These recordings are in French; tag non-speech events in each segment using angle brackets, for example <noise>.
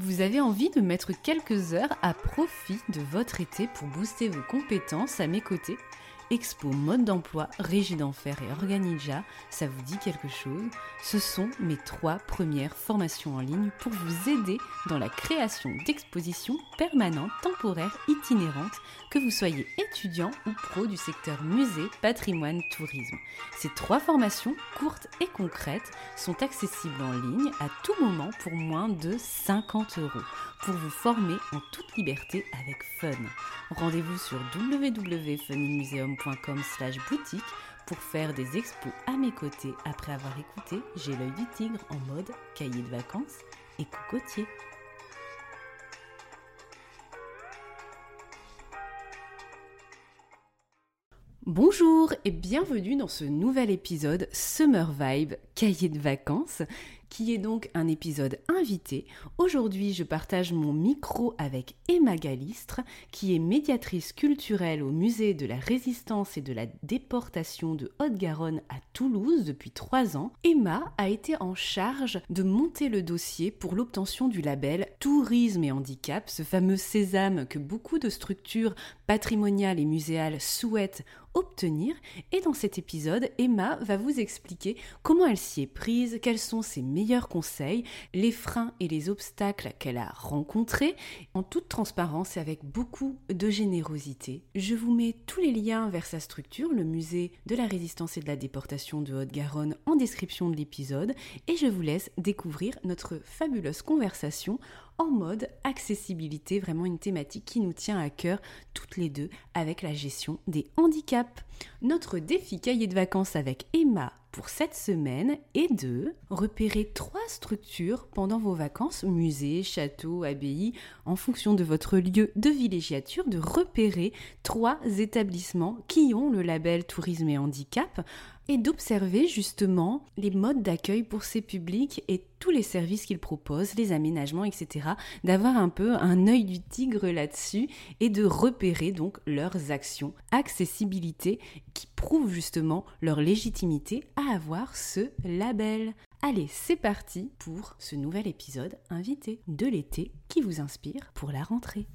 Vous avez envie de mettre quelques heures à profit de votre été pour booster vos compétences à mes côtés? Expo Mode d'emploi, Régie d'Enfer et Organija, ça vous dit quelque chose? Ce sont mes trois premières formations en ligne pour vous aider dans la création d'expositions permanentes, temporaires, itinérantes, que vous soyez étudiant ou pro du secteur musée, patrimoine, tourisme. Ces trois formations, courtes et concrètes, sont accessibles en ligne à tout moment pour moins de 50 euros pour vous former en toute liberté avec fun. Rendez-vous sur www.funmuseum.com pour faire des expos à mes côtés après avoir écouté J'ai l'œil du tigre en mode cahier de vacances et cocotier. Bonjour et bienvenue dans ce nouvel épisode Summer Vibe cahier de vacances qui est donc un épisode invité. Aujourd'hui, je partage mon micro avec Emma Galistre, qui est médiatrice culturelle au musée de la résistance et de la déportation de Haute-Garonne à Toulouse depuis trois ans. Emma a été en charge de monter le dossier pour l'obtention du label Tourisme et Handicap, ce fameux sésame que beaucoup de structures patrimoniales et muséales souhaitent obtenir. Et dans cet épisode, Emma va vous expliquer comment elle s'y est prise, quels sont ses meilleurs conseils, les freins et les obstacles qu'elle a rencontrés, en toute transparence et avec beaucoup de générosité. Je vous mets tous les liens vers sa structure, le musée de la résistance et de la déportation de Haute-Garonne, en description de l'épisode, et je vous laisse découvrir notre fabuleuse conversation en mode accessibilité, vraiment une thématique qui nous tient à cœur toutes les deux avec la gestion des handicaps. Notre défi cahier de vacances avec Emma pour cette semaine est de repérer trois structures pendant vos vacances, musées, châteaux, abbayes, en fonction de votre lieu de villégiature, de repérer trois établissements qui ont le label tourisme et handicap et d'observer justement les modes d'accueil pour ces publics et tous les services qu'ils proposent, les aménagements, etc. D'avoir un peu un œil du tigre là-dessus et de repérer donc leurs actions. Accessibilité qui prouve justement leur légitimité à avoir ce label. Allez, c'est parti pour ce nouvel épisode invité de l'été qui vous inspire pour la rentrée.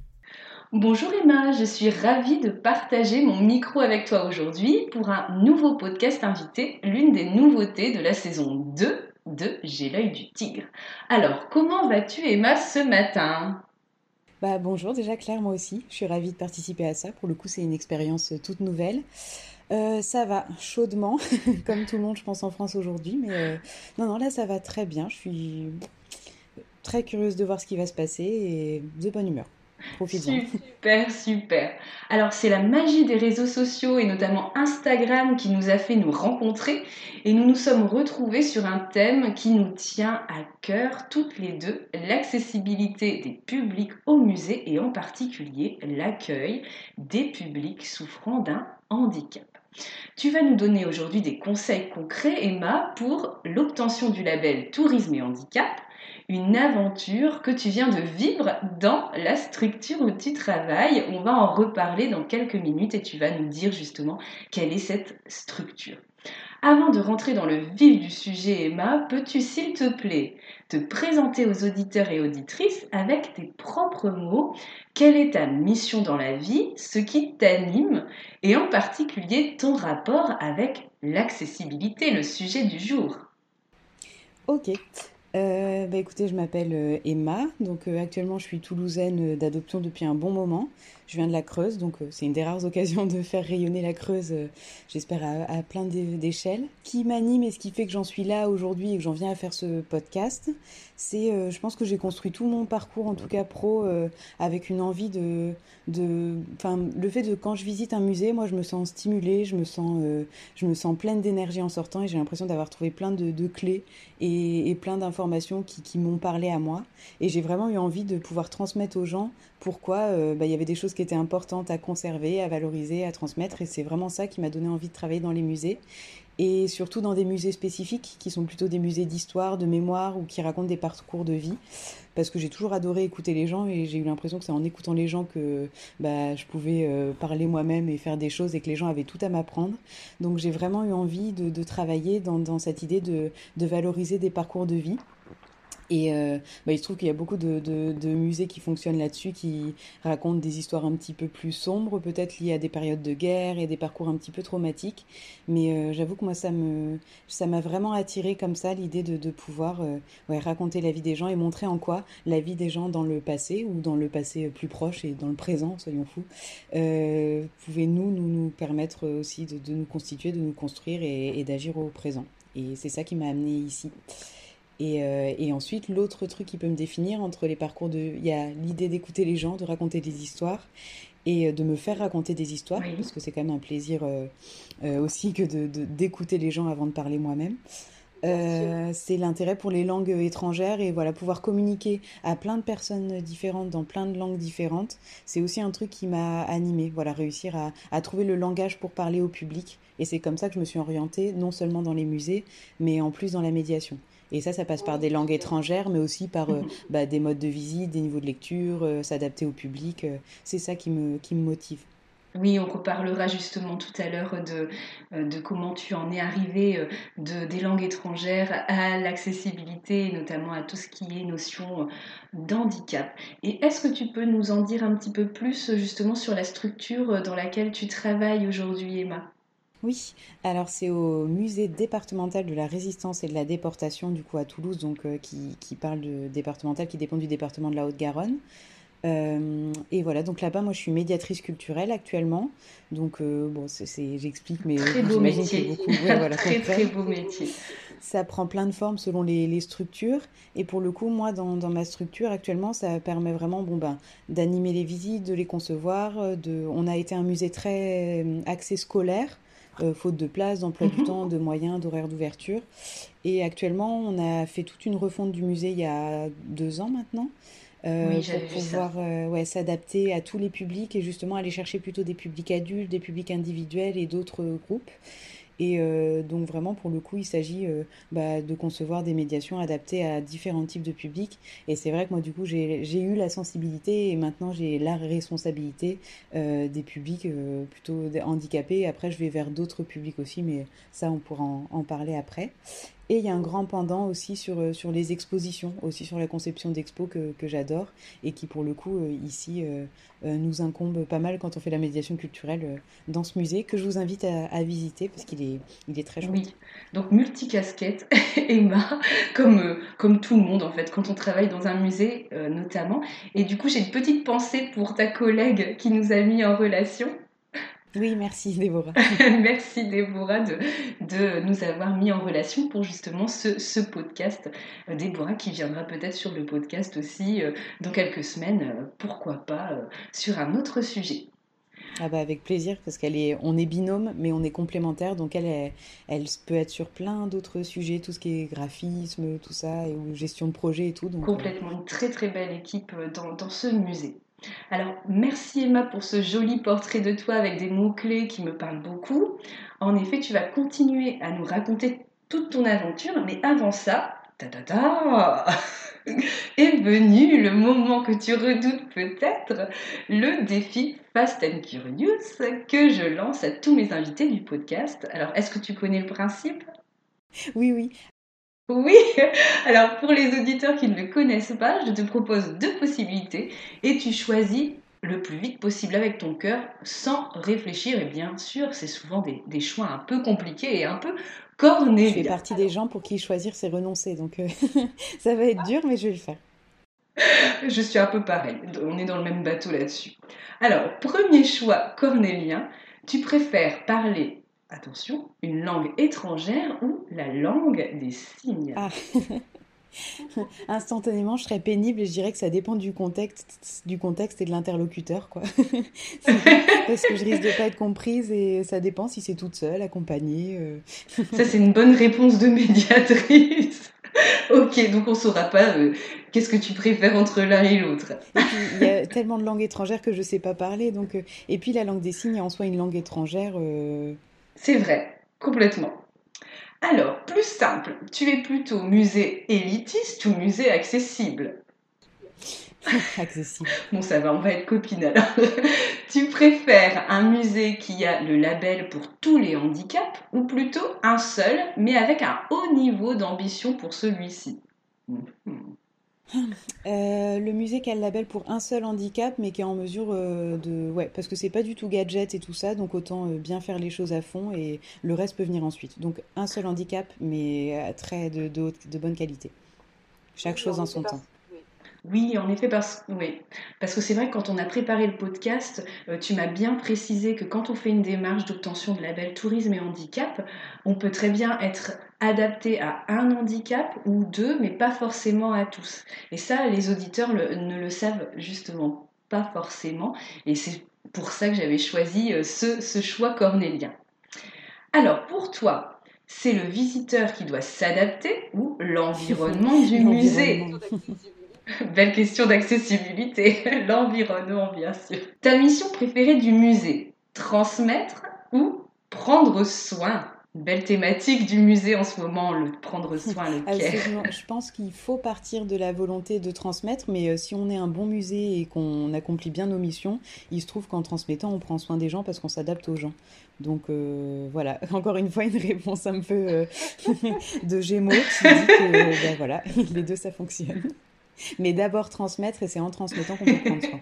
Bonjour Emma, je suis ravie de partager mon micro avec toi aujourd'hui pour un nouveau podcast invité, l'une des nouveautés de la saison 2 de J'ai l'œil du tigre. Alors, comment vas-tu Emma ce matin? Bah, bonjour déjà Claire, moi aussi, je suis ravie de participer à ça. Pour le coup, c'est une expérience toute nouvelle. Euh, ça va chaudement, <laughs> comme tout le monde, je pense, en France aujourd'hui. Mais euh, non, non, là, ça va très bien. Je suis très curieuse de voir ce qui va se passer et de bonne humeur. Super, super. Alors c'est la magie des réseaux sociaux et notamment Instagram qui nous a fait nous rencontrer et nous nous sommes retrouvés sur un thème qui nous tient à cœur toutes les deux, l'accessibilité des publics au musée et en particulier l'accueil des publics souffrant d'un handicap. Tu vas nous donner aujourd'hui des conseils concrets, Emma, pour l'obtention du label Tourisme et Handicap, une aventure que tu viens de vivre dans la structure où tu travailles. On va en reparler dans quelques minutes et tu vas nous dire justement quelle est cette structure. Avant de rentrer dans le vif du sujet, Emma, peux-tu s'il te plaît te présenter aux auditeurs et auditrices avec tes propres mots? Quelle est ta mission dans la vie, ce qui t'anime? Et en particulier ton rapport avec l'accessibilité, le sujet du jour. Ok, euh, bah écoutez, je m'appelle euh, Emma, donc euh, actuellement je suis toulousaine d'adoption depuis un bon moment. Je viens de la Creuse, donc c'est une des rares <laughs> occasions de faire rayonner la Creuse, j'espère, à, plein d'échelles. Qui m'anime et ce qui fait que j'en suis là aujourd'hui et que j'en viens à faire ce podcast, c'est, je pense que j'ai construit tout mon parcours, en tout cas pro, avec une envie de, de, enfin, le fait de quand je visite un musée, moi je me sens stimulée, je me sens, je me sens pleine d'énergie en sortant et j'ai l'impression d'avoir trouvé plein de, clés et, plein d'informations qui, m'ont parlé à moi. Et j'ai vraiment eu envie de pouvoir transmettre aux gens pourquoi euh, bah, il y avait des choses qui étaient importantes à conserver, à valoriser, à transmettre. Et c'est vraiment ça qui m'a donné envie de travailler dans les musées. Et surtout dans des musées spécifiques qui sont plutôt des musées d'histoire, de mémoire ou qui racontent des parcours de vie. Parce que j'ai toujours adoré écouter les gens et j'ai eu l'impression que c'est en écoutant les gens que bah, je pouvais euh, parler moi-même et faire des choses et que les gens avaient tout à m'apprendre. Donc j'ai vraiment eu envie de, travailler dans, cette idée de valoriser des parcours de vie. Et euh, bah, il se trouve qu'il y a beaucoup de, de, de musées qui fonctionnent là-dessus, qui racontent des histoires un petit peu plus sombres, peut-être liées à des périodes de guerre et des parcours un petit peu traumatiques. Mais euh, j'avoue que moi, ça me, ça m'a vraiment attiré comme ça, l'idée de, de pouvoir euh, ouais, raconter la vie des gens et montrer en quoi la vie des gens dans le passé ou dans le passé plus proche et dans le présent, soyons fous, euh, pouvait nous, nous, nous permettre aussi de, nous constituer, de nous construire et, et d'agir au présent. Et c'est ça qui m'a amené ici. Et, euh, et, ensuite, l'autre truc qui peut me définir entre les parcours de... Il y a l'idée d'écouter les gens, de raconter des histoires et de me faire raconter des histoires, oui. parce que c'est quand même un plaisir euh, euh, aussi que d'écouter de, de, les gens avant de parler moi-même. Euh, c'est l'intérêt pour les langues étrangères et voilà pouvoir communiquer à plein de personnes différentes dans plein de langues différentes. C'est aussi un truc qui m'a animé. Voilà, réussir à, à, trouver le langage pour parler au public. Et c'est comme ça que je me suis orientée, non seulement dans les musées, mais en plus dans la médiation. Et ça, ça passe par des langues étrangères, mais aussi par euh, <laughs> bah, des modes de visite, des niveaux de lecture, euh, s'adapter au public. Euh, c'est ça qui me, qui me motive. Oui, on reparlera justement tout à l'heure de, de comment tu en es arrivé de, des langues étrangères à l'accessibilité, notamment à tout ce qui est notion d'handicap. Et est-ce que tu peux nous en dire un petit peu plus justement sur la structure dans laquelle tu travailles aujourd'hui, Emma? Oui, alors c'est au musée départemental de la résistance et de la déportation du coup à Toulouse, donc euh, qui, qui, parle de départemental, qui dépend du département de la Haute-Garonne. Euh, et voilà, donc là-bas, moi je suis médiatrice culturelle actuellement. Donc, euh, bon, j'explique, mais j'imagine que beaucoup. Ouais, voilà, <laughs> très, très beau métier. Ça prend plein de formes selon les, les structures. Et pour le coup, moi, dans, dans, ma structure actuellement, ça permet vraiment bon, ben, d'animer les visites, de les concevoir. De... On a été un musée très axé scolaire euh, faute de place, d'emploi du temps, de moyens, d'horaires d'ouverture. Et actuellement, on a fait toute une refonte du musée il y a deux ans maintenant. Euh, oui, pour pouvoir euh, ouais, s'adapter à tous les publics et justement aller chercher plutôt des publics adultes, des publics individuels et d'autres groupes. Et euh, donc vraiment, pour le coup, il s'agit euh, bah, de concevoir des médiations adaptées à différents types de publics. Et c'est vrai que moi, du coup, j'ai eu la sensibilité et maintenant j'ai la responsabilité euh, des publics plutôt handicapés. Après, je vais vers d'autres publics aussi, mais ça, on pourra en parler après. Et il y a un grand pendant aussi sur, euh, sur les expositions, aussi sur la conception d'expos que, que j'adore et qui pour le coup euh, ici euh, nous incombe pas mal quand on fait la médiation culturelle dans ce musée que je vous invite à, visiter parce qu'il est, il est très chouette. Oui, donc multicasquette, <laughs> Emma, comme, comme tout le monde en fait, quand on travaille dans un musée notamment. Et du coup j'ai une petite pensée pour ta collègue qui nous a mis en relation. Oui, merci Déborah. <laughs> merci Déborah de, de, nous avoir mis en relation pour justement ce, ce podcast. Déborah qui viendra peut-être sur le podcast aussi euh, dans quelques semaines, euh, pourquoi pas, euh, sur un autre sujet. Ah bah avec plaisir parce qu'elle est, on est binôme mais on est complémentaires donc elle, est, elle peut être sur plein d'autres sujets, tout ce qui est graphisme, tout ça et ou gestion de projet et tout. Donc Complètement, une très très belle équipe dans, dans ce musée. Alors, merci Emma pour ce joli portrait de toi avec des mots-clés qui me parlent beaucoup. En effet, tu vas continuer à nous raconter toute ton aventure, mais avant ça, ta ta ta <laughs> est venu le moment que tu redoutes peut-être, le défi Fast and Curious que je lance à tous mes invités du podcast. Alors, est-ce que tu connais le principe? Oui, oui. Oui, <laughs> alors pour les auditeurs qui ne le connaissent pas, je te propose deux possibilités et tu choisis le plus vite possible avec ton cœur sans réfléchir. Et bien sûr, c'est souvent des, des, choix un peu compliqués et un peu cornés. Je fais partie des gens pour qui choisir c'est renoncer, donc euh, <laughs> ça va être dur, mais je vais le faire. Je suis un peu pareil, on est dans le même bateau là-dessus. Alors, premier choix cornélien, tu préfères parler, attention, une langue étrangère ou la langue des signes ah. <laughs> Instantanément, je serais pénible et je dirais que ça dépend du contexte, du contexte et de l'interlocuteur, quoi. <laughs> Parce que je risque de pas être comprise et ça dépend si c'est toute seule, accompagnée. Euh. Ça, c'est une bonne réponse de médiatrice. <laughs> ok, donc on saura pas euh, qu'est-ce que tu préfères entre l'un et l'autre. il y a tellement de langues étrangères que je sais pas parler, donc euh, et puis la langue des signes est en soi une langue étrangère. C'est vrai, complètement. Alors, plus simple, tu es plutôt musée élitiste ou musée accessible <laughs> Accessible. Bon, ça va, on va être copines alors. <laughs> tu préfères un musée qui a le label pour tous les handicaps ou plutôt un seul, mais avec un haut niveau d'ambition pour celui-ci? Euh, le musée qui a le label pour un seul handicap, mais qui est en mesure euh, de. Ouais, parce que c'est pas du tout gadget et tout ça, donc autant euh, bien faire les choses à fond et le reste peut venir ensuite. Donc un seul handicap, mais très de, de, de bonne qualité. Chaque chose en son temps. Oui, en effet, parce, oui. parce que c'est vrai que quand on a préparé le podcast, tu m'as bien précisé que quand on fait une démarche d'obtention de label tourisme et handicap, on peut très bien être adapté à un handicap ou deux, mais pas forcément à tous. Et ça, les auditeurs ne le savent justement pas forcément. Et c'est pour ça que j'avais choisi euh, ce, ce choix cornélien. Alors, pour toi, c'est le visiteur qui doit s'adapter ou l'environnement du musée? <laughs> Belle question d'accessibilité. <laughs> L'environnement, bien sûr. Ta mission préférée du musée Transmettre ou prendre soin? Belle thématique du musée en ce moment, le prendre soin, le <laughs> care. Je pense qu'il faut partir de la volonté de transmettre, mais euh, si on est un bon musée et qu'on accomplit bien nos missions, il se trouve qu'en transmettant, on prend soin des gens parce qu'on s'adapte aux gens. Donc euh, voilà, <laughs> encore une fois, une réponse un peu euh, <laughs> de Gémeaux qui dit que ben, voilà, les deux, ça fonctionne. Mais d'abord transmettre et c'est en transmettant qu'on peut prendre soin.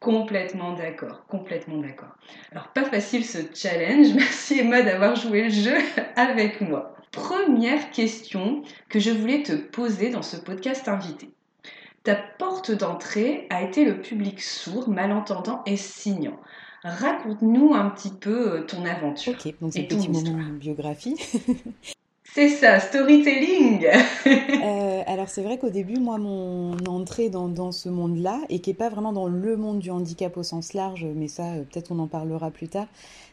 Complètement d'accord, complètement d'accord. Alors pas facile ce challenge, <laughs> merci Emma d'avoir joué le jeu avec moi. Première question que je voulais te poser dans ce podcast invité. Ta porte d'entrée a été le public sourd, malentendant et signant. Raconte-nous un petit peu euh, ton aventure. Ok, donc c'est petit moment biographie. <laughs> C'est ça, storytelling <laughs> euh, Alors c'est vrai qu'au début, moi, mon entrée dans, ce monde-là, et qui n'est pas vraiment dans le monde du handicap au sens large, mais ça, euh, peut-être on en parlera plus tard,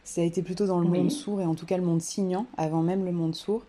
ça a été plutôt dans le monde sourd et en tout cas le monde signant avant même le monde sourd.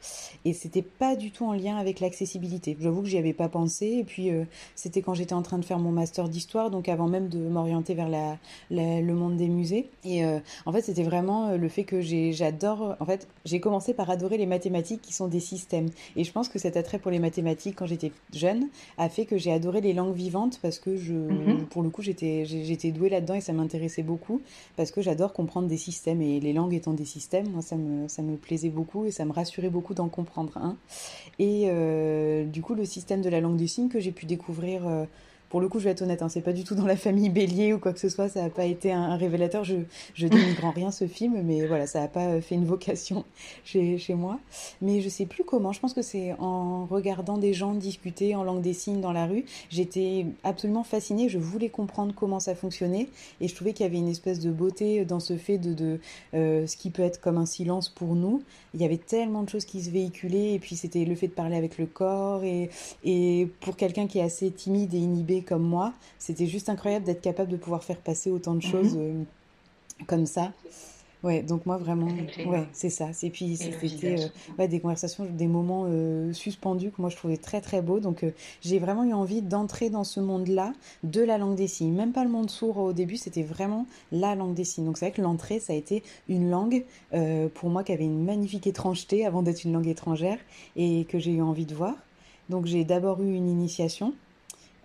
Et c'était pas du tout en lien avec l'accessibilité. J'avoue que j'y avais pas pensé. Et puis euh, c'était quand j'étais en train de faire mon master d'histoire donc avant même de m'orienter vers la, le monde des musées. Et euh, en fait c'était vraiment euh, le fait que j'adore en fait j'ai commencé par adorer les mathématiques qui sont des systèmes. Et je pense que cet attrait pour les mathématiques quand j'étais jeune a fait que j'ai adoré les langues vivantes parce que je mhm. pour le coup j'étais j'étais douée là-dedans et ça m'intéressait beaucoup parce que j'adore comprendre des systèmes. Et les langues étant des systèmes, moi ça me, ça me plaisait beaucoup et ça me rassurait beaucoup d'en comprendre un. Et euh, du coup, le système de la langue des signes que j'ai pu découvrir euh, pour le coup, je vais être honnête, hein, c'est pas du tout dans la famille Bélier ou quoi que ce soit, ça n'a pas été un, révélateur. Je, je <laughs> dénigre en rien ce film, mais voilà, ça n'a pas fait une vocation chez, chez moi. Mais je sais plus comment, je pense que c'est en regardant des gens discuter en langue des signes dans la rue, j'étais absolument fascinée, je voulais comprendre comment ça fonctionnait, et je trouvais qu'il y avait une espèce de beauté dans ce fait de, de euh, ce qui peut être comme un silence pour nous. Il y avait tellement de choses qui se véhiculaient, et puis c'était le fait de parler avec le corps, et, et pour quelqu'un qui est assez timide et inhibé, comme moi, c'était juste incroyable d'être capable de pouvoir faire passer autant de mhm. choses euh, comme ça. Ouais, donc moi vraiment, ouais, c'est ça. Et puis c'était euh, des conversations, des moments euh, suspendus que moi je trouvais très très beaux. Donc j'ai vraiment eu envie d'entrer dans ce monde-là de la langue des signes. Même pas le monde sourd au début, c'était vraiment la langue des signes. Donc c'est vrai que l'entrée, ça a été une langue pour moi qui avait une magnifique étrangeté avant d'être une langue étrangère et que j'ai eu envie de voir. Donc j'ai d'abord eu une initiation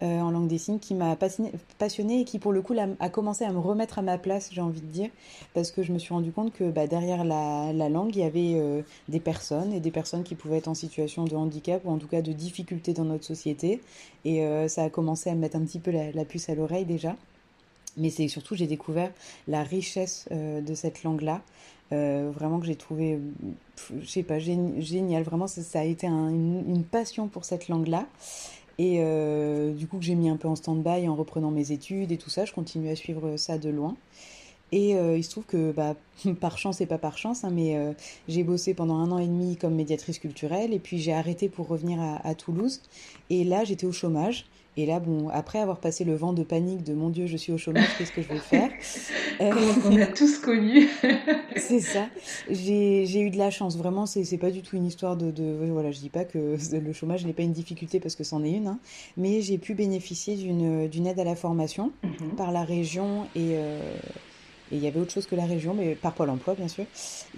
euh, en langue des signes qui m'a passionnée et qui pour le coup a commencé à me remettre à ma place, j'ai envie de dire, parce que je me suis rendu compte que bah, derrière la, langue, il y avait euh, des personnes et des personnes qui pouvaient être en situation de handicap ou en tout cas de difficulté dans notre société. Et euh, ça a commencé à me mettre un petit peu la, puce à l'oreille déjà. Mais c'est surtout, j'ai découvert la richesse de cette langue-là. vraiment que j'ai trouvé, je sais pas, génial. Vraiment, ça, a été une, passion pour cette langue-là. Et du coup, que j'ai mis un peu en stand-by en reprenant mes études et tout ça, je continue à suivre ça de loin. Et euh, il se trouve que, bah, <laughs> par chance et pas par chance, hein, mais euh, j'ai bossé pendant un an et demi comme médiatrice culturelle et puis j'ai arrêté pour revenir à, Toulouse. Et là, j'étais au chômage. Et là, bon, après avoir passé le vent de panique de mon Dieu, je suis au chômage, qu'est-ce que je vais faire? <laughs> Euh, On a tous connu. <laughs> c'est ça. J'ai eu de la chance. Vraiment, c'est pas du tout une histoire de, de, Voilà, je dis pas que <laughs> le chômage n'est pas une difficulté parce que c'en est une, hein, mais j'ai pu bénéficier d'une aide à la formation mhm. par la région et. Et il y avait autre chose que la région, mais par Pôle emploi bien sûr,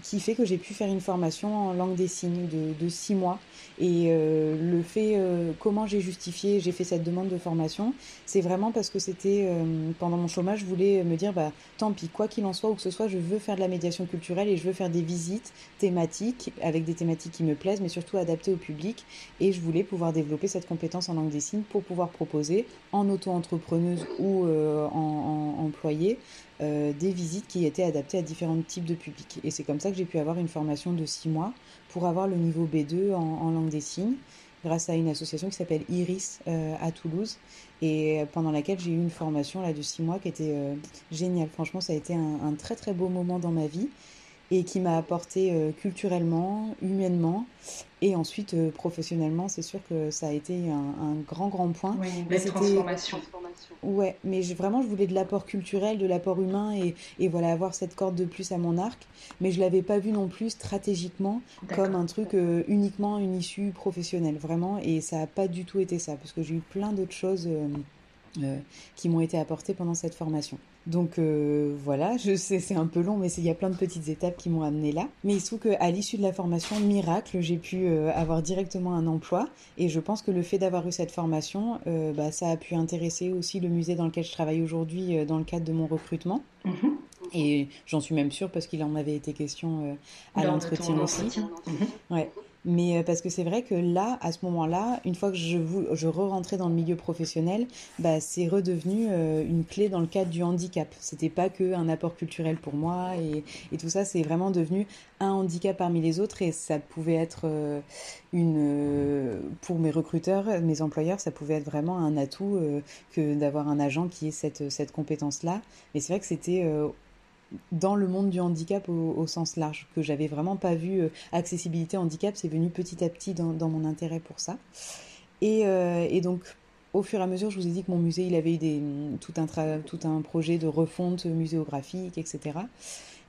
qui fait que j'ai pu faire une formation en langue des signes de, six mois. Et euh, le fait, euh, comment j'ai justifié, j'ai fait cette demande de formation, c'est vraiment parce que c'était euh, pendant mon chômage, je voulais me dire, bah tant pis, quoi qu'il en soit, ou que ce soit, je veux faire de la médiation culturelle et je veux faire des visites thématiques, avec des thématiques qui me plaisent, mais surtout adaptées au public. Et je voulais pouvoir développer cette compétence en langue des signes pour pouvoir proposer, en auto-entrepreneuse ou en, en employée, euh, des visites qui étaient adaptées à différents types de publics. Et c'est comme ça que j'ai pu avoir une formation de six mois pour avoir le niveau B2 en, langue des signes, grâce à une association qui s'appelle Iris euh, à Toulouse, et pendant laquelle j'ai eu une formation là, de six mois qui était euh, géniale. Franchement, ça a été un, très très beau moment dans ma vie et qui m'a apporté culturellement, humainement et ensuite professionnellement. C'est sûr que ça a été un, grand grand point. Oui, une belle transformation. Ouais, mais vraiment, je voulais de l'apport culturel, de l'apport humain et, et, voilà, avoir cette corde de plus à mon arc. Mais je l'avais pas vu non plus stratégiquement comme un truc euh, uniquement une issue professionnelle, vraiment. Et ça n'a pas du tout été ça, parce que j'ai eu plein d'autres choses euh, euh, qui m'ont été apportées pendant cette formation. Donc euh, voilà, je sais c'est un peu long, mais il y a plein de petites étapes qui m'ont amené là. Mais il se trouve qu'à l'issue de la formation, miracle, j'ai pu euh, avoir directement un emploi. Et je pense que le fait d'avoir eu cette formation, euh, bah, ça a pu intéresser aussi le musée dans lequel je travaille aujourd'hui dans le cadre de mon recrutement. Mm-hmm. Et j'en suis même sûre parce qu'il en avait été question à l'entretien aussi. Ouais. Mais euh, parce que c'est vrai que là, à ce moment-là, une fois que je, re-rentrais dans le milieu professionnel, bah, c'est redevenu euh, une clé dans le cadre du handicap. C'était pas que un apport culturel pour moi et, et tout ça, c'est vraiment devenu un handicap parmi les autres et ça pouvait être euh, une pour mes recruteurs, mes employeurs, ça pouvait être vraiment un atout que d'avoir un agent qui ait cette, cette compétence-là. Mais c'est vrai que c'était dans le monde du handicap au, sens large, que j'avais vraiment pas vu. Euh, accessibilité handicap, c'est venu petit à petit dans, mon intérêt pour ça. Euh, et, donc, au fur et à mesure, je vous ai dit que mon musée, il avait eu des, tout, un tout un projet de refonte muséographique, etc.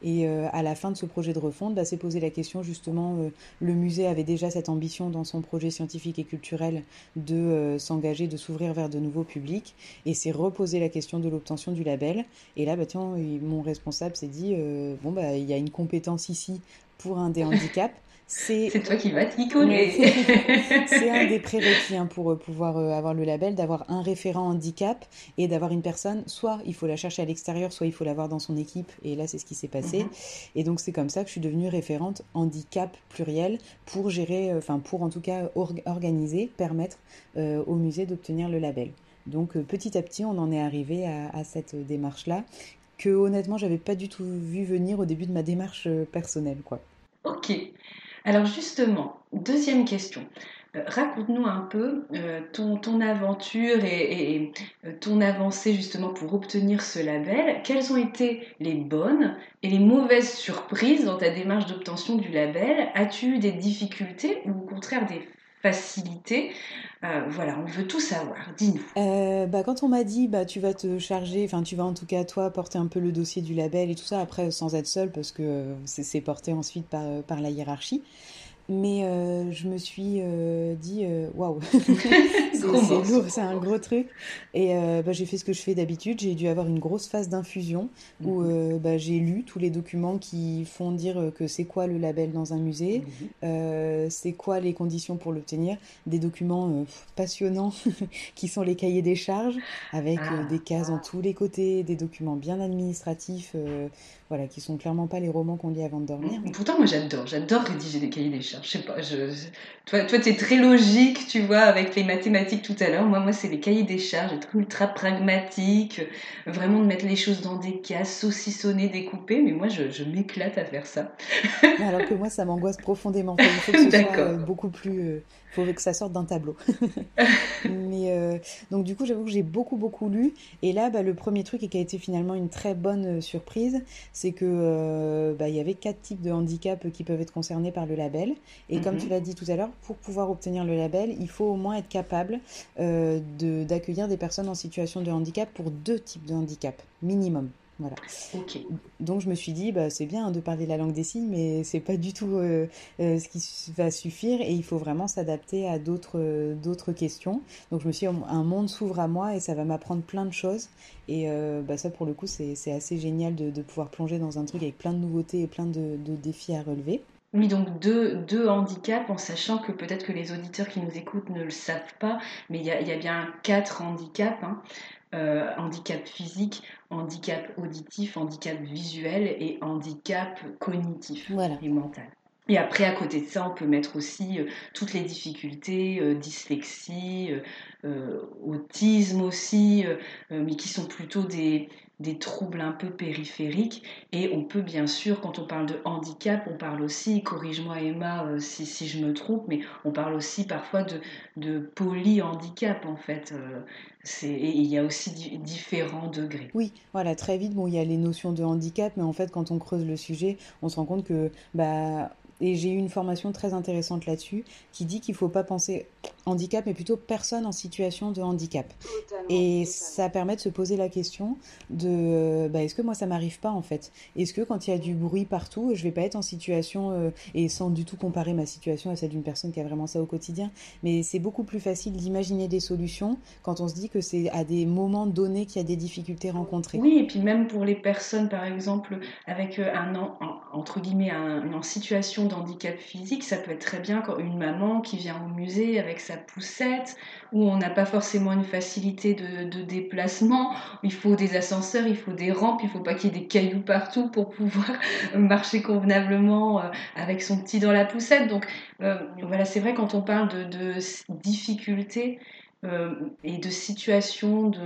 Et euh, à la fin de ce projet de refonte, bah, s'est posé la question justement, euh, le musée avait déjà cette ambition dans son projet scientifique et culturel de euh, s'engager, de s'ouvrir vers de nouveaux publics, et s'est reposé la question de l'obtention du label. Et là, bah, mon responsable s'est dit, bon, bah, il y a une compétence ici pour un des <laughs> handicaps. C'est toi qui vas t'y coller. <laughs> c'est un des prérequis hein, pour euh, pouvoir euh, avoir le label, d'avoir un référent handicap et d'avoir une personne, soit il faut la chercher à l'extérieur, soit il faut l'avoir dans son équipe. Et là, c'est ce qui s'est passé. Mhm. Et donc, c'est comme ça que je suis devenue référente handicap pluriel pour gérer, euh, enfin, pour en tout cas organiser, permettre au musée d'obtenir le label. Donc, petit à petit, on en est arrivé à, à cette démarche-là que honnêtement, j'avais pas du tout vu venir au début de ma démarche personnelle, quoi. Ok. Alors justement, deuxième question. Euh, raconte-nous un peu euh, ton, aventure et, euh, ton avancée justement pour obtenir ce label. Quelles ont été les bonnes et les mauvaises surprises dans ta démarche d'obtention du label? As-tu eu des difficultés ou au contraire des facilités voilà, on veut tout savoir. Dis-nous. bah, quand on m'a dit, bah, tu vas te charger, enfin, tu vas en tout cas, toi, porter un peu le dossier du label et tout ça, après, sans être seule, parce que c'est porté ensuite par, par la hiérarchie. Mais euh, je me suis euh, dit, euh, waouh, <laughs> <laughs> c'est lourd, c'est un gros truc. Et bah, j'ai fait ce que je fais d'habitude. J'ai dû avoir une grosse phase d'infusion où mhm. bah, j'ai lu tous les documents qui font dire que c'est quoi le label dans un musée, mhm. c'est quoi les conditions pour l'obtenir. Des documents passionnants <laughs> qui sont les cahiers des charges avec ah. des cases en tous les côtés, des documents bien administratifs voilà, qui sont clairement pas les romans qu'on lit avant de dormir. Pourtant, moi j'adore, j'adore rédiger des cahiers des charges. Je sais pas, je, toi, toi tu es très logique, tu vois, avec les mathématiques tout à l'heure. Moi, moi c'est les cahiers des charges, être ultra pragmatique, vraiment de mettre les choses dans des cases, saucissonner, découper. Mais moi, je, je m'éclate à faire ça. <laughs> Alors que moi, ça m'angoisse profondément. Il faut que ce soit euh, beaucoup plus. Il euh, faut que ça sorte d'un tableau. <laughs> Mais euh, donc du coup, j'avoue que j'ai beaucoup beaucoup lu. Et là, bah, le premier truc et qui a été finalement une très bonne surprise, c'est que bah, il y avait quatre types de handicaps qui peuvent être concernés par le label. Et comme tu mhm. l'as dit tout à l'heure, pour pouvoir obtenir le label, il faut au moins être capable d'accueillir des personnes en situation de handicap pour deux types de handicap minimum. Voilà. Donc je me suis dit, bah, c'est bien de parler la langue des signes, mais c'est pas du tout euh, euh, ce qui va suffire et il faut vraiment s'adapter à d'autres d'autres questions. Donc je me suis dit, un monde s'ouvre à moi et ça va m'apprendre plein de choses. Et euh, bah, ça, pour le coup, c'est assez génial de, de, pouvoir plonger dans un truc avec plein de nouveautés et plein de, de défis à relever. Oui, donc deux, deux, handicaps, en sachant que peut-être que les auditeurs qui nous écoutent ne le savent pas, mais il y a, y a, bien quatre handicaps. Hein. Euh, handicap physique, handicap auditif, handicap visuel et handicap cognitif et mental. Et après, à côté de ça, on peut mettre aussi euh, toutes les difficultés, euh, dyslexie, autisme aussi, mais qui sont plutôt des, des troubles un peu périphériques. Et on peut bien sûr, quand on parle de handicap, on parle aussi, corrige-moi Emma euh, si, si, je me trompe, mais on parle aussi parfois de, de polyhandicap en fait. Euh, et il y a aussi différents degrés. Oui, voilà, très vite, bon, il y a les notions de handicap, mais en fait, quand on creuse le sujet, on se rend compte que bah, et j'ai eu une formation très intéressante là-dessus qui dit qu'il ne faut pas penser handicap, mais plutôt personne en situation de handicap. et ça permet de se poser la question de bah, est-ce que moi ça m'arrive pas en fait? Est-ce que quand il y a du bruit partout, je vais pas être en situation, euh, et sans du tout comparer ma situation à celle d'une personne qui a vraiment ça au quotidien, mais c'est beaucoup plus facile d'imaginer des solutions quand on se dit que c'est à des moments donnés qu'il y a des difficultés rencontrées. Oui, et puis même pour les personnes par exemple avec euh, un, entre guillemets un, en situation d'handicap physique, ça peut être très bien quand une maman qui vient au musée avec sa poussette, où on n'a pas forcément une facilité de, déplacement, il faut des ascenseurs, il faut des rampes, il faut pas qu'il y ait des cailloux partout pour pouvoir <laughs> marcher convenablement euh, avec son petit dans la poussette. Donc euh, voilà, c'est vrai quand on parle de, de difficultés, euh, et de situations, de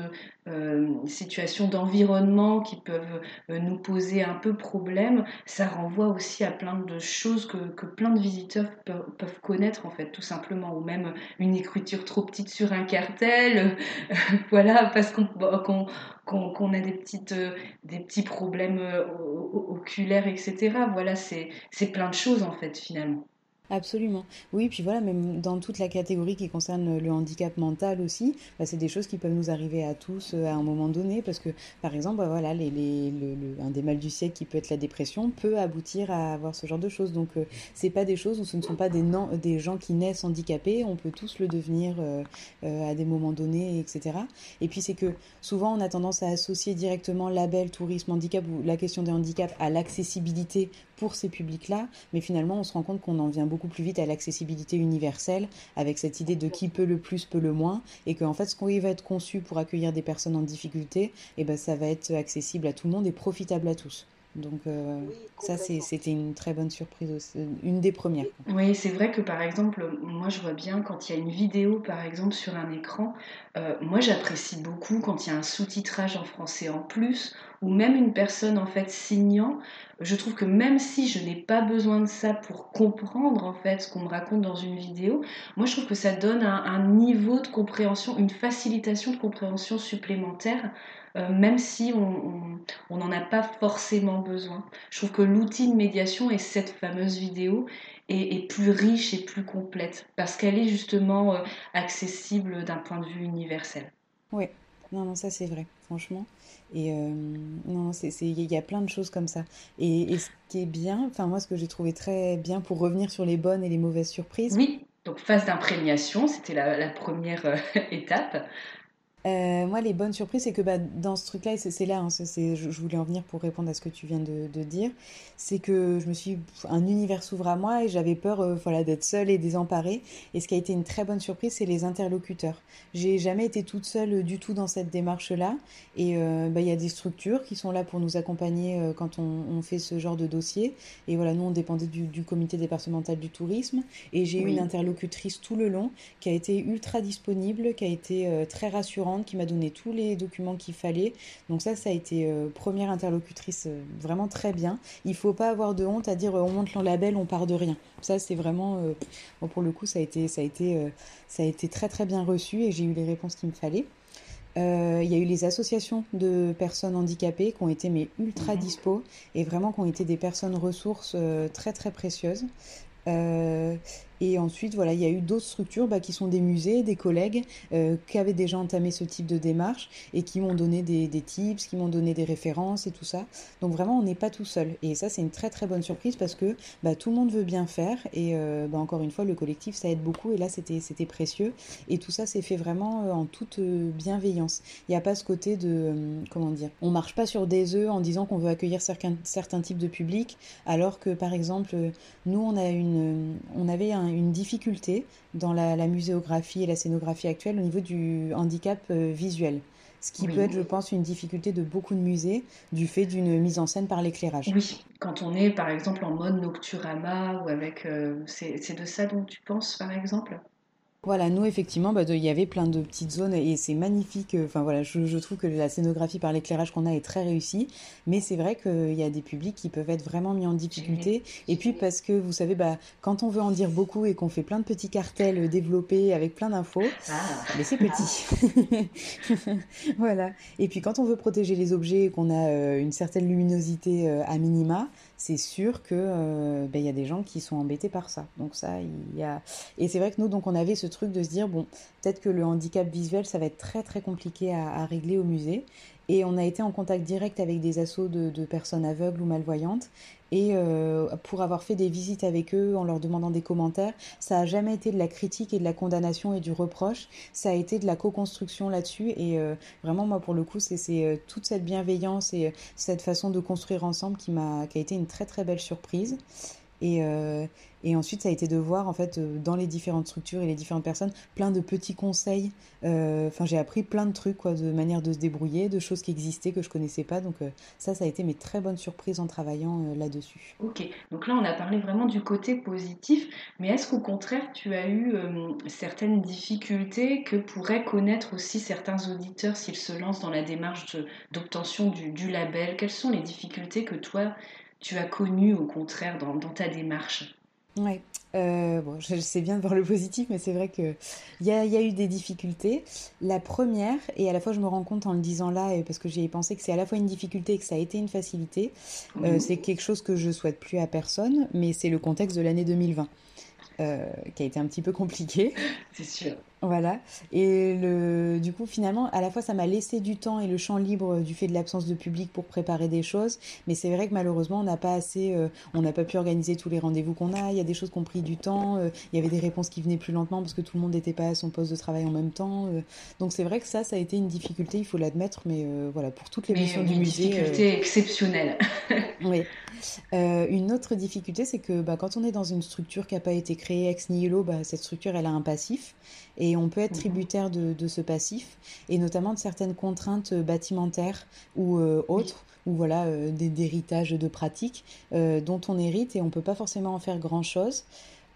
euh, situations d'environnement qui peuvent euh, nous poser un peu problème, ça renvoie aussi à plein de choses que, plein de visiteurs peuvent, connaître en fait, tout simplement, ou même une écriture trop petite sur un cartel, <laughs> voilà, parce qu'on qu'on a des, petites, des petits problèmes oculaires, etc. Voilà, c'est plein de choses en fait finalement. Absolument. Oui, puis voilà, même dans toute la catégorie qui concerne le handicap mental aussi, bah, c'est des choses qui peuvent nous arriver à tous euh, à un moment donné, parce que par exemple, bah, voilà, un des mal du siècle qui peut être la dépression peut aboutir à avoir ce genre de choses. Donc, euh, c'est pas des choses où ce ne sont pas des, des gens qui naissent handicapés, on peut tous le devenir euh, à des moments donnés, etc. Et puis c'est que souvent on a tendance à associer directement label, tourisme, handicap ou la question des handicaps à l'accessibilité pour ces publics-là, mais finalement on se rend compte qu'on en vient beaucoup plus vite à l'accessibilité universelle, avec cette idée de qui peut le plus, peut le moins, et qu'en fait ce qui va être conçu pour accueillir des personnes en difficulté, et eh ben, ça va être accessible à tout le monde et profitable à tous. Donc euh, ça, c'était une très bonne surprise, une des premières. Oui, c'est vrai que par exemple, moi je vois bien quand il y a une vidéo par exemple sur un écran, euh, moi j'apprécie beaucoup quand il y a un sous-titrage en français en plus, ou même une personne en fait signant, je trouve que même si je n'ai pas besoin de ça pour comprendre en fait ce qu'on me raconte dans une vidéo, moi je trouve que ça donne un, niveau de compréhension, une facilitation de compréhension supplémentaire euh, même si on n'en a pas forcément besoin. Je trouve que l'outil de médiation et cette fameuse vidéo est, plus riche et plus complète parce qu'elle est justement euh, accessible d'un point de vue universel. Oui, non, non, ça c'est vrai, franchement. Et euh, non, il y a plein de choses comme ça. Et, ce qui est bien, enfin moi ce que j'ai trouvé très bien pour revenir sur les bonnes et les mauvaises surprises. Oui, donc phase d'imprégnation, c'était la, première <laughs> étape. Euh, moi, les bonnes surprises, c'est que bah, dans ce truc-là, c'est là, hein, je, je, voulais en venir pour répondre à ce que tu viens de, de dire, c'est que je me suis, un univers s'ouvre à moi et j'avais peur, euh, voilà, d'être seule et désemparée. Et ce qui a été une très bonne surprise, c'est les interlocuteurs. J'ai jamais été toute seule euh, du tout dans cette démarche-là. Et bah, il y a des structures qui sont là pour nous accompagner quand on, on, fait ce genre de dossier. Et voilà, nous, on dépendait du, du comité départemental du tourisme. Et j'ai eu une interlocutrice tout le long qui a été ultra disponible, qui a été très rassurante qui m'a donné tous les documents qu'il fallait. Donc ça, ça a été euh, première interlocutrice euh, vraiment très bien. Il faut pas avoir de honte à dire euh, on monte le label, on part de rien. Ça, c'est vraiment, bon, pour le coup, ça a été, ça a été, ça a été très très bien reçu et j'ai eu les réponses qu'il me fallait. Il y a eu les associations de personnes handicapées qui ont été mais ultra mhm. dispo et vraiment qui ont été des personnes ressources très très précieuses. Et ensuite, voilà, il y a eu d'autres structures bah, qui sont des musées, des collègues euh, qui avaient déjà entamé ce type de démarche et qui m'ont donné des, des, tips, qui m'ont donné des références et tout ça. Donc vraiment, on n'est pas tout seul. Et ça, c'est une très très bonne surprise parce que bah, tout le monde veut bien faire. Et euh, bah, encore une fois, le collectif, ça aide beaucoup. Et là, c'était précieux. Et tout ça s'est fait vraiment euh, en toute bienveillance. Il n'y a pas ce côté de, comment dire, on marche pas sur des œufs en disant qu'on veut accueillir certains, certains types de publics, alors que par exemple, nous, on, a une, on avait un une difficulté dans la, muséographie et la scénographie actuelle au niveau du handicap euh, visuel. Ce qui peut être, je pense, une difficulté de beaucoup de musées du fait d'une mise en scène par l'éclairage. Oui, quand on est par exemple en mode nocturama ou avec. Euh, c'est de ça dont tu penses par exemple? Voilà, nous effectivement, bah, il y avait plein de petites zones et c'est magnifique. Euh, enfin voilà, je, trouve que la scénographie par l'éclairage qu'on a est très réussie, mais c'est vrai qu'il y a des publics qui peuvent être vraiment mis en difficulté. Et puis parce que vous savez, bah, quand on veut en dire beaucoup et qu'on fait plein de petits cartels développés avec plein d'infos, ah. mais c'est petit. <laughs> voilà. Et puis quand on veut protéger les objets et qu'on a euh, une certaine luminosité euh, à minima, c'est sûr que euh, ben, il y a des gens qui sont embêtés par ça. Donc ça, il y a et c'est vrai que nous donc on avait ce truc de se dire bon peut-être que le handicap visuel ça va être très très compliqué à régler au musée et on a été en contact direct avec des assos de, personnes aveugles ou malvoyantes. Et euh, pour avoir fait des visites avec eux en leur demandant des commentaires, ça a jamais été de la critique et de la condamnation et du reproche. Ça a été de la co-construction là-dessus. Et euh, vraiment, moi, pour le coup, c'est euh, toute cette bienveillance et cette façon de construire ensemble qui m'a, qui a été une très très belle surprise. Et, et ensuite, ça a été de voir, en fait, euh, dans les différentes structures et les différentes personnes, plein de petits conseils. Euh, enfin, j'ai appris plein de trucs, quoi, de manière de se débrouiller, de choses qui existaient que je connaissais pas. Donc, euh, ça, ça a été mes très bonnes surprises en travaillant là-dessus. Ok, donc là, on a parlé vraiment du côté positif. Mais est-ce qu'au contraire, tu as eu certaines difficultés que pourraient connaître aussi certains auditeurs s'ils se lancent dans la démarche d'obtention du, label? Quelles sont les difficultés que toi, tu as connues, au contraire, dans, dans ta démarche Ouais. Euh, bon, je sais bien de voir le positif, mais c'est vrai qu'il y a, y a eu des difficultés. La première, et à la fois je me rends compte en le disant là, parce que j'ai pensé que c'est à la fois une difficulté et que ça a été une facilité, euh, c'est quelque chose que je souhaite plus à personne, mais c'est le contexte de l'année 2020. Euh, qui a été un petit peu compliqué. <laughs> C'est sûr. Voilà. Et le, du coup, finalement, à la fois, ça m'a laissé du temps et le champ libre du fait de l'absence de public pour préparer des choses. Mais c'est vrai que malheureusement, on n'a pas assez, euh, on n'a pas pu organiser tous les rendez-vous qu'on a. Il y a des choses qui ont pris du temps. Euh, il y avait des réponses qui venaient plus lentement parce que tout le monde n'était pas à son poste de travail en même temps. donc c'est vrai que ça, ça a été une difficulté, il faut l'admettre. Mais voilà, pour toutes les missions du musée. Une difficulté exceptionnelle. <laughs> oui. une autre difficulté, c'est que bah, quand on est dans une structure qui n'a pas été créée ex nihilo, bah, cette structure, elle a un passif. Et on peut être mhm. tributaire de, ce passif, et notamment de certaines contraintes bâtimentaires ou euh, autres, ou voilà, euh, d'héritage de pratiques euh, dont on hérite et on ne peut pas forcément en faire grand-chose.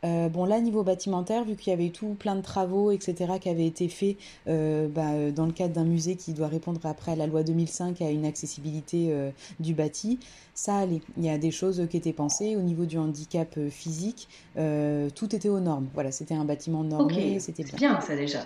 Euh, bon, là, niveau bâtimentaire, vu qu'il y avait tout plein de travaux, etc., qui avaient été faits euh, bah, dans le cadre d'un musée qui doit répondre après à la loi 2005 à une accessibilité euh, du bâti, ça allait. Il y a des choses qui étaient pensées au niveau du handicap physique, tout était aux normes. Voilà, c'était un bâtiment normé, c'était bien. bien ça déjà.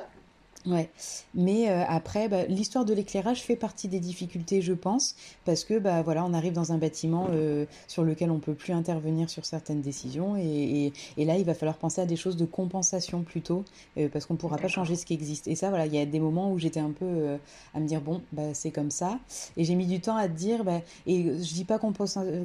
Ouais, mais euh, après, bah, l'histoire de l'éclairage fait partie des difficultés, je pense, parce que bah voilà, on arrive dans un bâtiment euh, sur lequel on peut plus intervenir sur certaines décisions, et, et, là, il va falloir penser à des choses de compensation plutôt, euh, parce qu'on pourra pas changer ce qui existe. Et ça, voilà, il y a des moments où j'étais un peu à me dire bon, bah c'est comme ça, et j'ai mis du temps à te dire, bah, et je dis pas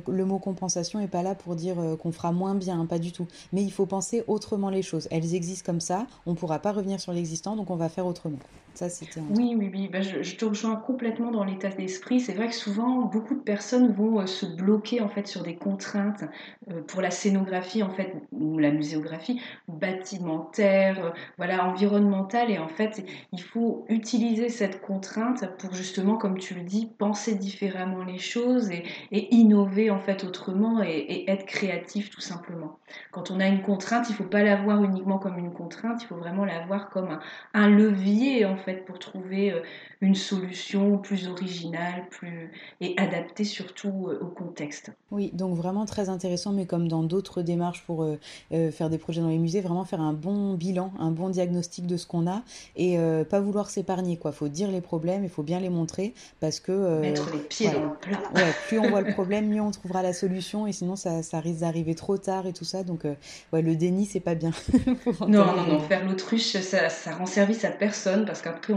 le mot compensation est pas là pour dire qu'on fera moins bien, pas du tout, mais il faut penser autrement les choses. Elles existent comme ça, on pourra pas revenir sur l'existant, donc on va faire autrement. Ça, c'était. Oui, oui, oui. Bah, je, te rejoins complètement dans l'état d'esprit. C'est vrai que souvent, beaucoup de personnes vont euh, se bloquer en fait sur des contraintes euh, pour la scénographie en fait ou la muséographie bâtimentaire, euh, voilà, environnementale. Et en fait, il faut utiliser cette contrainte pour justement, comme tu le dis, penser différemment les choses et, innover en fait autrement et, être créatif tout simplement. Quand on a une contrainte, il ne faut pas la voir uniquement comme une contrainte, il faut vraiment la voir comme un, un levier en fait pour trouver euh, une solution plus originale, plus et adaptée surtout euh, au contexte. Oui, donc vraiment très intéressant, mais comme dans d'autres démarches pour euh, faire des projets dans les musées, vraiment faire un bon bilan, un bon diagnostic de ce qu'on a et pas vouloir s'épargner quoi. Faut dire les problèmes, il faut bien les montrer parce que mettre les pieds dans le plat. plus on voit le <laughs> problème, mieux on trouvera la solution et sinon ça, ça risque d'arriver trop tard et tout ça. Donc ouais, le déni c'est pas bien. <laughs> non, non, non, faire l'autruche ça, ça rend service à personne parce qu'après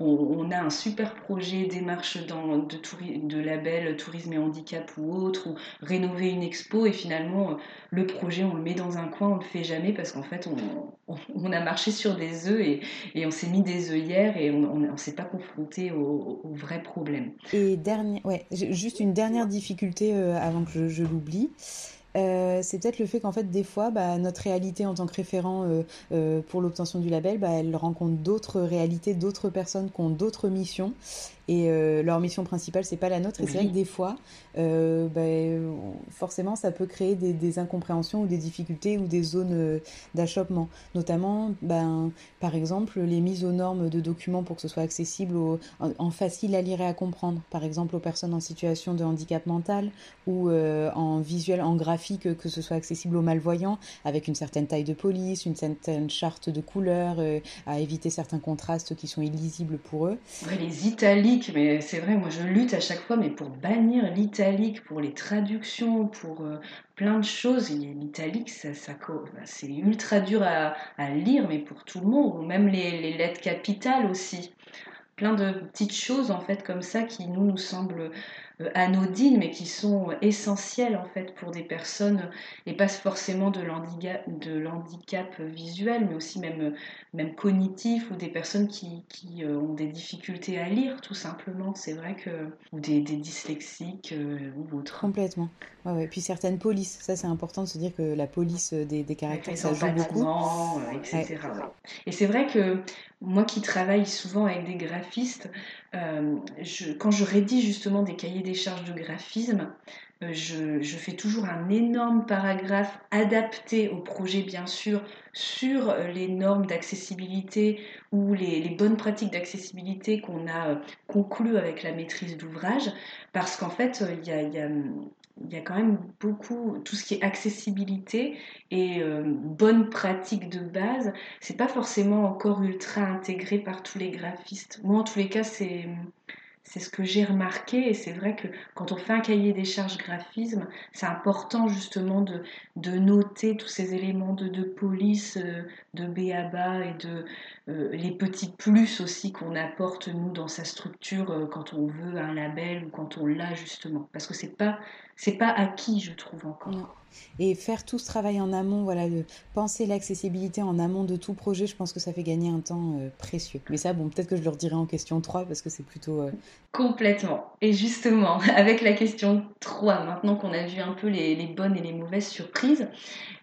on, a un super projet, démarche dans, de, de label tourisme et handicap ou autre, ou rénover une expo, et finalement, euh, le projet, on le met dans un coin, on ne le fait jamais parce qu'en fait, on, a marché sur des œufs et, on s'est mis des œillères et on ne s'est pas confronté au, vrai problème. Et dernier, ouais, juste une dernière difficulté euh, avant que je l'oublie. Euh, c'est peut-être le fait qu'en fait, des fois, bah, notre réalité en tant que référent euh, euh, pour l'obtention du label, bah, elle rencontre d'autres réalités, d'autres personnes qui ont d'autres missions et euh, leur mission principale c'est pas la nôtre. Et c'est vrai que des fois euh, ben, forcément ça peut créer des, des, incompréhensions ou des difficultés ou des zones euh, d'achoppement. Notamment ben, par exemple les mises aux normes de documents pour que ce soit accessible en, facile à lire et à comprendre. Par exemple aux personnes en situation de handicap mental ou euh, en visuel en graphique que ce soit accessible aux malvoyants avec une certaine taille de police une certaine charte de couleurs à éviter certains contrastes qui sont illisibles pour eux. Les italiques mais c'est vrai, moi je lutte à chaque fois, mais pour bannir l'italique, pour les traductions, pour euh, plein de choses. L'italique, c'est ultra dur à, lire, mais pour tout le monde, ou même les, lettres capitales aussi. Plein de petites choses en fait comme ça qui nous nous semblent anodines, mais qui sont essentielles en fait pour des personnes, et pas forcément de l'handicap, de visuel, mais aussi même, même cognitif, ou des personnes qui, qui euh, ont des difficultés à lire tout simplement. C'est vrai que, ou des, des dyslexiques euh, ou autres. Complètement. Ouais, ouais. Puis certaines polices, ça c'est important de se dire que la police des, des caractères, ça joue beaucoup. Etc. Et c'est vrai que moi qui travaille souvent avec des graphistes, je, quand je rédige justement des cahiers des charges de graphisme, euh, je, fais toujours un énorme paragraphe adapté au projet, bien sûr, sur euh, les normes d'accessibilité ou les, bonnes pratiques d'accessibilité qu'on a euh, conclues avec la maîtrise d'ouvrage, parce qu'en fait, il y a, il y a quand même beaucoup tout ce qui est accessibilité et bonnes pratiques de base c'est pas forcément encore ultra intégré par tous les graphistes moi en tous les cas c'est c'est ce que j'ai remarqué et c'est vrai que quand on fait un cahier des charges graphisme, c'est important justement de, de, noter tous ces éléments de, de police, euh, de BABA et de euh, les petits plus aussi qu'on apporte nous dans sa structure euh, quand on veut un label ou quand on l'a justement. Parce que c'est pas c'est pas acquis je trouve encore. Et faire tout ce travail en amont, voilà, de penser l'accessibilité en amont de tout projet, je pense que ça fait gagner un temps euh, précieux. Mais ça, bon, peut-être que je leur dirai en question 3 parce que c'est plutôt... Euh, Complètement. Et justement, <laughs> avec la question 3, maintenant qu'on a vu un peu les, bonnes et les mauvaises surprises,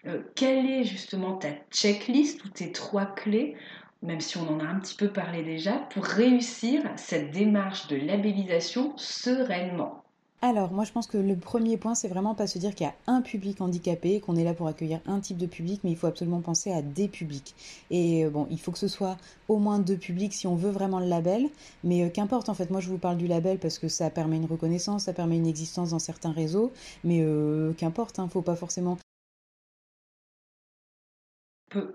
euh, quelle est justement ta checklist ou tes trois clés même si on en a un petit peu parlé déjà, pour réussir cette démarche de labellisation sereinement? Alors, moi, je pense que le premier point, c'est vraiment pas se dire qu'il y a un public handicapé, qu'on est là pour accueillir un type de public, mais il faut absolument penser à des publics. Et euh, bon, il faut que ce soit au moins deux publics si on veut vraiment le label, mais euh, qu'importe, en fait, moi, je vous parle du label parce que ça permet une reconnaissance, ça permet une existence dans certains réseaux, mais euh, qu'importe, hein, faut pas forcément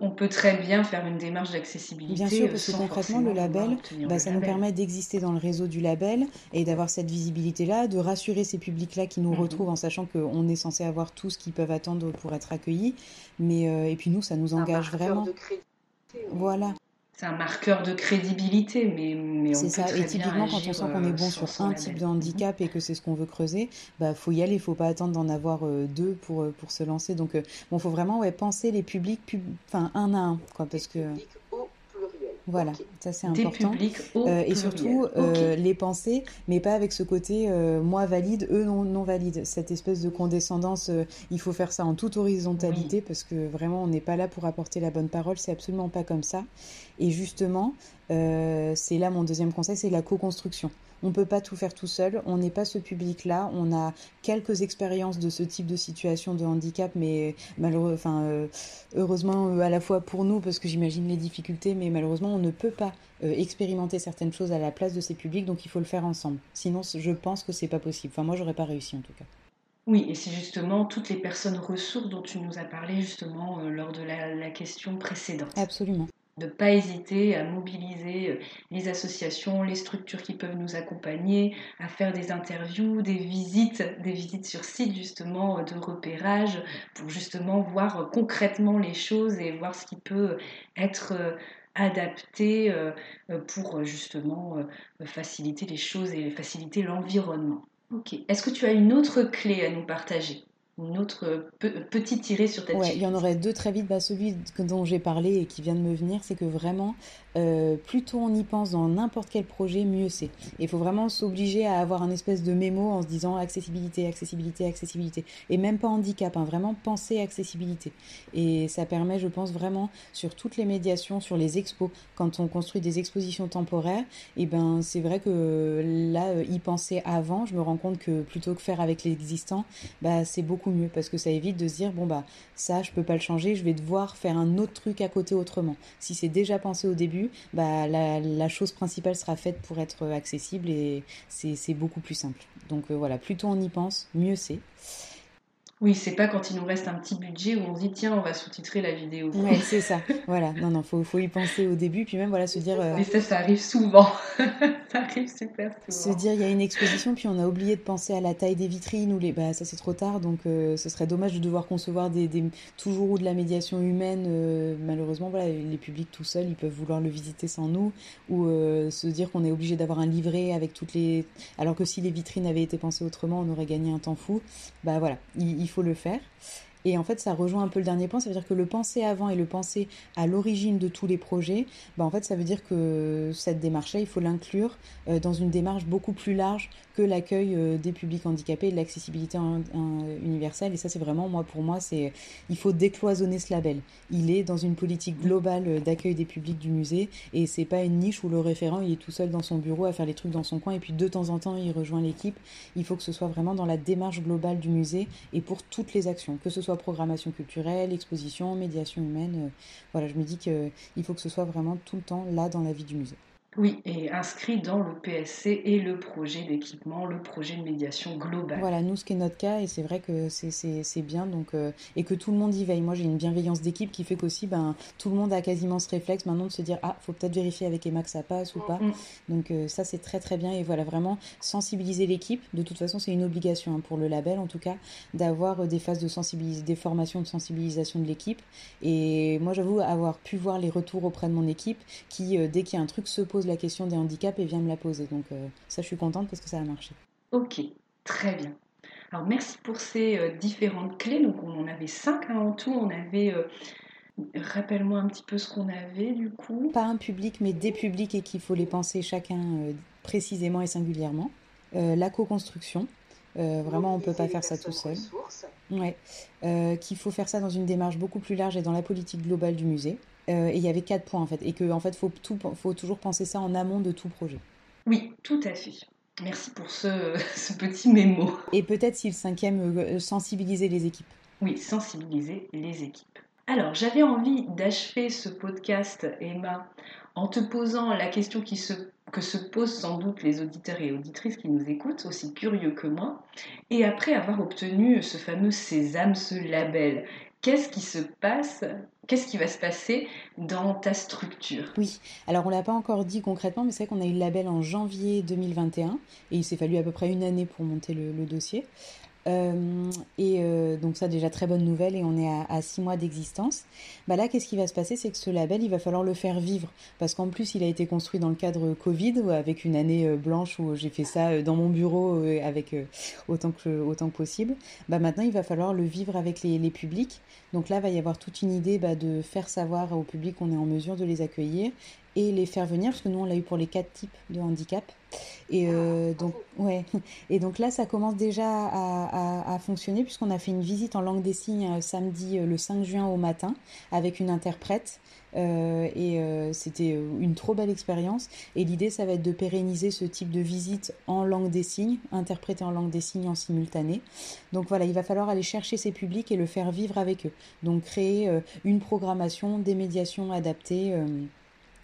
on peut très bien faire une démarche d'accessibilité. Bien sûr, parce que concrètement, le label, bah, ça nous permet d'exister dans le réseau du label et d'avoir cette visibilité-là, de rassurer ces publics-là qui nous mhm. retrouvent en sachant qu'on est censé avoir tout ce qu'ils peuvent attendre pour être accueillis. Mais, euh, et puis nous, ça nous engage vraiment. Voilà c'est un marqueur de crédibilité, mais, mais c'est ça. Et typiquement, quand on sent qu'on est bon euh, sur un type de handicap et que c'est ce qu'on veut creuser, bah faut y aller. Il faut pas attendre d'en avoir euh, deux pour euh, pour se lancer. Donc, bon, faut vraiment ouais penser les publics, enfin un à un, quoi, parce que. Voilà, ça c'est important. Euh, et surtout euh, les penser, mais pas avec ce côté euh, moi valide, eux non, non valide. Cette espèce de condescendance, il faut faire ça en toute horizontalité parce que vraiment on n'est pas là pour apporter la bonne parole, c'est absolument pas comme ça. Et justement, c'est là mon deuxième conseil, c'est la co-construction. On ne peut pas tout faire tout seul, on n'est pas ce public-là, on a quelques expériences de ce type de situation de handicap, mais malheureusement, enfin, euh, heureusement euh, à la fois pour nous, parce que j'imagine les difficultés, mais malheureusement on ne peut pas euh, expérimenter certaines choses à la place de ces publics, donc il faut le faire ensemble. Sinon, je pense que c'est pas possible. Enfin, moi, j'aurais pas réussi en tout cas. Oui, et c'est justement toutes les personnes ressources dont tu nous as parlé justement lors de la question précédente. Absolument de ne pas hésiter à mobiliser euh, les associations, les structures qui peuvent nous accompagner, à faire des interviews, des visites, des visites sur site justement euh, de repérage pour justement voir euh, concrètement les choses et voir ce qui peut être adapté pour justement faciliter les choses et faciliter l'environnement. Ok. Est-ce que tu as une autre clé à nous partager? Une autre petite tirée sur ta Ouais, il y en aurait deux très vite. Bah, celui dont j'ai parlé et qui vient de me venir, c'est que vraiment, euh, plus tôt on y pense dans n'importe quel projet, mieux c'est. Il faut vraiment s'obliger à avoir un espèce de mémo en se disant accessibilité, accessibilité, accessibilité. Et même pas handicap, hein, vraiment penser accessibilité. Et ça permet, je pense, vraiment sur toutes les médiations, sur les expos, quand on construit des expositions temporaires, et eh ben c'est vrai que là, euh, y penser avant, je me rends compte que plutôt que faire avec l'existant, bah, c'est beaucoup mieux parce que ça évite de se dire bon bah ça je peux pas le changer, je vais devoir faire un autre truc à côté autrement. Si c'est déjà pensé au début, bah, la, chose principale sera faite pour être accessible et c'est beaucoup plus simple. Donc euh, voilà, plus tôt on y pense, mieux c'est. Oui, c'est pas quand il nous reste un petit budget où on se dit tiens, on va sous-titrer la vidéo. Oui, <laughs> c'est ça. voilà. Non, non, faut, faut y penser au début, puis même voilà se dire. Euh... Mais ça, ça arrive souvent. <laughs> ça arrive super souvent. Se dire il y a une exposition, puis on a oublié de penser à la taille des vitrines ou les. Bah ça c'est trop tard, donc euh, ce serait dommage de devoir concevoir des, des... toujours ou de la médiation humaine. Euh, malheureusement, voilà, les publics tout seuls, ils peuvent vouloir le visiter sans nous, ou se dire qu'on est obligé d'avoir un livret avec toutes les. Alors que si les vitrines avaient été pensées autrement, on aurait gagné un temps fou. Bah voilà, il il faut le faire. Et en fait, ça rejoint un peu le dernier point, ça veut dire que le penser avant et le penser à l'origine de tous les projets, bah en fait, ça veut dire que cette démarche-là, il faut l'inclure euh, dans une démarche beaucoup plus large l'accueil euh, des publics handicapés et de l'accessibilité universelle. Et ça, c'est vraiment, moi, pour moi, c'est il faut décloisonner ce label. Il est dans une politique globale euh, d'accueil des publics du musée et c'est pas une niche où le référent, il est tout seul dans son bureau à faire les trucs dans son coin et puis de temps en temps, il rejoint l'équipe. Il faut que ce soit vraiment dans la démarche globale du musée et pour toutes les actions, que ce soit programmation culturelle, exposition, médiation humaine. Euh, voilà, je me dis qu'il faut que ce soit vraiment tout le temps là dans la vie du musée. Oui, et inscrit dans le PSC et le projet d'équipement, le projet de médiation globale. Voilà, nous, ce qui est notre cas, et c'est vrai que c'est bien, donc, euh, et que tout le monde y veille. Moi, j'ai une bienveillance d'équipe qui fait qu'aussi, ben, tout le monde a quasiment ce réflexe maintenant de se dire, ah, faut peut-être vérifier avec Emma que ça passe ou pas. Mm. Donc, euh, ça, c'est très, très bien. Et voilà, vraiment, sensibiliser l'équipe. De toute façon, c'est une obligation hein, pour le label, en tout cas, d'avoir euh, des phases de sensibilisation, des formations de sensibilisation de l'équipe. Et moi, j'avoue avoir pu voir les retours auprès de mon équipe qui, dès qu'il y a un truc se pose la question des handicaps et vient me la poser. Donc euh, ça, je suis contente parce que ça a marché. Ok, très bien. Alors merci pour ces euh, différentes clés. Donc on en avait cinq hein, en tout. On avait... Euh, rappelle-moi un petit peu ce qu'on avait du coup. Pas un public, mais des publics et qu'il faut les penser chacun précisément et singulièrement. la co-construction, vraiment, on ne peut pas faire ça tout seul. Ouais. Qu'il faut faire ça dans une démarche beaucoup plus large et dans la politique globale du musée. Euh, et il y avait quatre points en fait. Et qu'en en fait, il faut, faut toujours penser ça en amont de tout projet. Oui, tout à fait. Merci pour ce, <laughs> ce petit mémo. Et peut-être si le cinquième, euh, sensibiliser les équipes. Oui, sensibiliser les équipes. Alors, j'avais envie d'achever ce podcast, Emma, en te posant la question qui se, que se posent sans doute les auditeurs et auditrices qui nous écoutent, aussi curieux que moi, et après avoir obtenu ce fameux sésame, ce label qu'est-ce qui se passe Qu'est-ce qui va se passer dans ta structure? Oui, alors on ne l'a pas encore dit concrètement, mais c'est vrai qu'on a eu le label en janvier 2021 et il s'est fallu à peu près une année pour monter le, dossier. Euh, et euh, donc ça déjà très bonne nouvelle et on est à, six mois d'existence. Bah là qu'est-ce qui va se passer? C'est que ce label il va falloir le faire vivre parce qu'en plus il a été construit dans le cadre Covid avec une année euh, blanche où j'ai fait ça dans mon bureau avec autant que autant possible. Bah maintenant il va falloir le vivre avec les, les publics. Donc là va y avoir toute une idée bah, de faire savoir au public qu'on est en mesure de les accueillir et les faire venir, parce que nous on l'a eu pour les quatre types de handicap. Et euh, donc, ouais. Et donc là, ça commence déjà à, fonctionner puisqu'on a fait une visite en langue des signes euh, samedi le 5 juin au matin avec une interprète. Euh, et c'était une trop belle expérience. Et l'idée, ça va être de pérenniser ce type de visite en langue des signes, interprétée en langue des signes en simultané. Donc voilà, il va falloir aller chercher ces publics et le faire vivre avec eux. Donc créer une programmation, des médiations adaptées.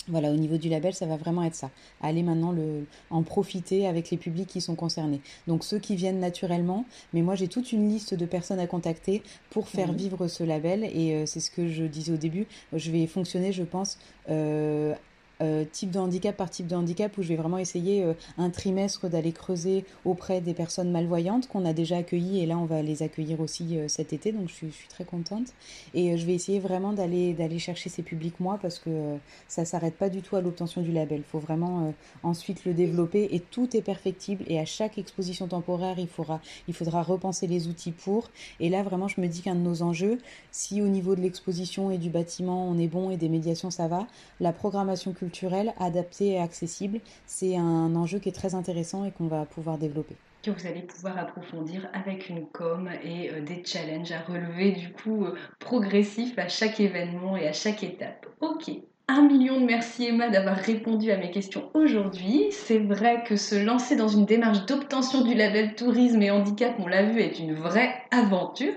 Voilà, au niveau du label, ça va vraiment être ça. Aller maintenant le, en profiter avec les publics qui sont concernés. Donc ceux qui viennent naturellement, mais moi j'ai toute une liste de personnes à contacter pour faire mhm. vivre ce label et euh, c'est ce que je disais au début. Je vais fonctionner, je pense, euh, euh, type de handicap par type de handicap où je vais vraiment essayer euh, un trimestre d'aller creuser auprès des personnes malvoyantes qu'on a déjà accueillies et là on va les accueillir aussi euh, cet été donc je suis, très contente. Et je vais essayer vraiment d'aller d'aller chercher ces publics moi parce que ça s'arrête pas du tout à l'obtention du label. Il faut vraiment ensuite le développer et tout est perfectible et à chaque exposition temporaire il faudra il faudra repenser les outils pour. Et là vraiment je me dis qu'un de nos enjeux si au niveau de l'exposition et du bâtiment on est bon et des médiations ça va la programmation culturelle culturel, adapté et accessible, c'est un enjeu qui est très intéressant et qu'on va pouvoir développer. Que vous allez pouvoir approfondir avec une com et euh, des challenges à relever du coup euh, progressifs à chaque événement et à chaque étape. Ok, un million de merci Emma d'avoir répondu à mes questions aujourd'hui. C'est vrai que se lancer dans une démarche d'obtention du label tourisme et handicap, on l'a vu, est une vraie aventure.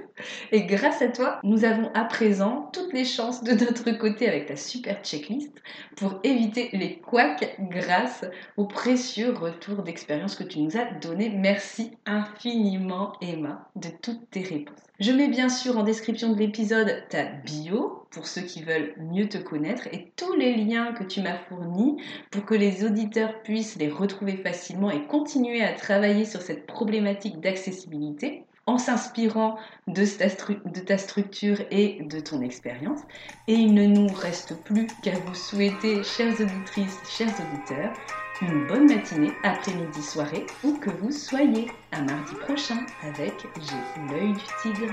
Et grâce à toi, nous avons à présent toutes les chances de notre côté avec ta super checklist pour éviter les couacs grâce au précieux retour d'expérience que tu nous as donné. Merci infiniment Emma de toutes tes réponses. Je mets bien sûr en description de l'épisode ta bio pour ceux qui veulent mieux te connaître et tous les liens que tu m'as fournis pour que les auditeurs puissent les retrouver facilement et continuer à travailler sur cette problématique d'accessibilité en s'inspirant de, ta structure et de ton expérience. Et il ne nous reste plus qu'à vous souhaiter, chères auditrices, chers auditeurs, une bonne matinée, après-midi, soirée, où que vous soyez. À mardi prochain avec J'ai l'œil du tigre.